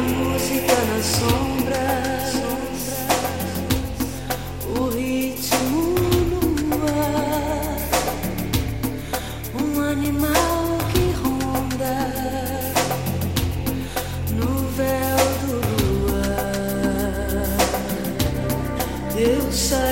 A música na sombra, sombra, o ritmo no ar, um animal que ronda no véu do luar. Eu sabe.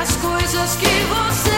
as coisas que você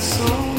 soul.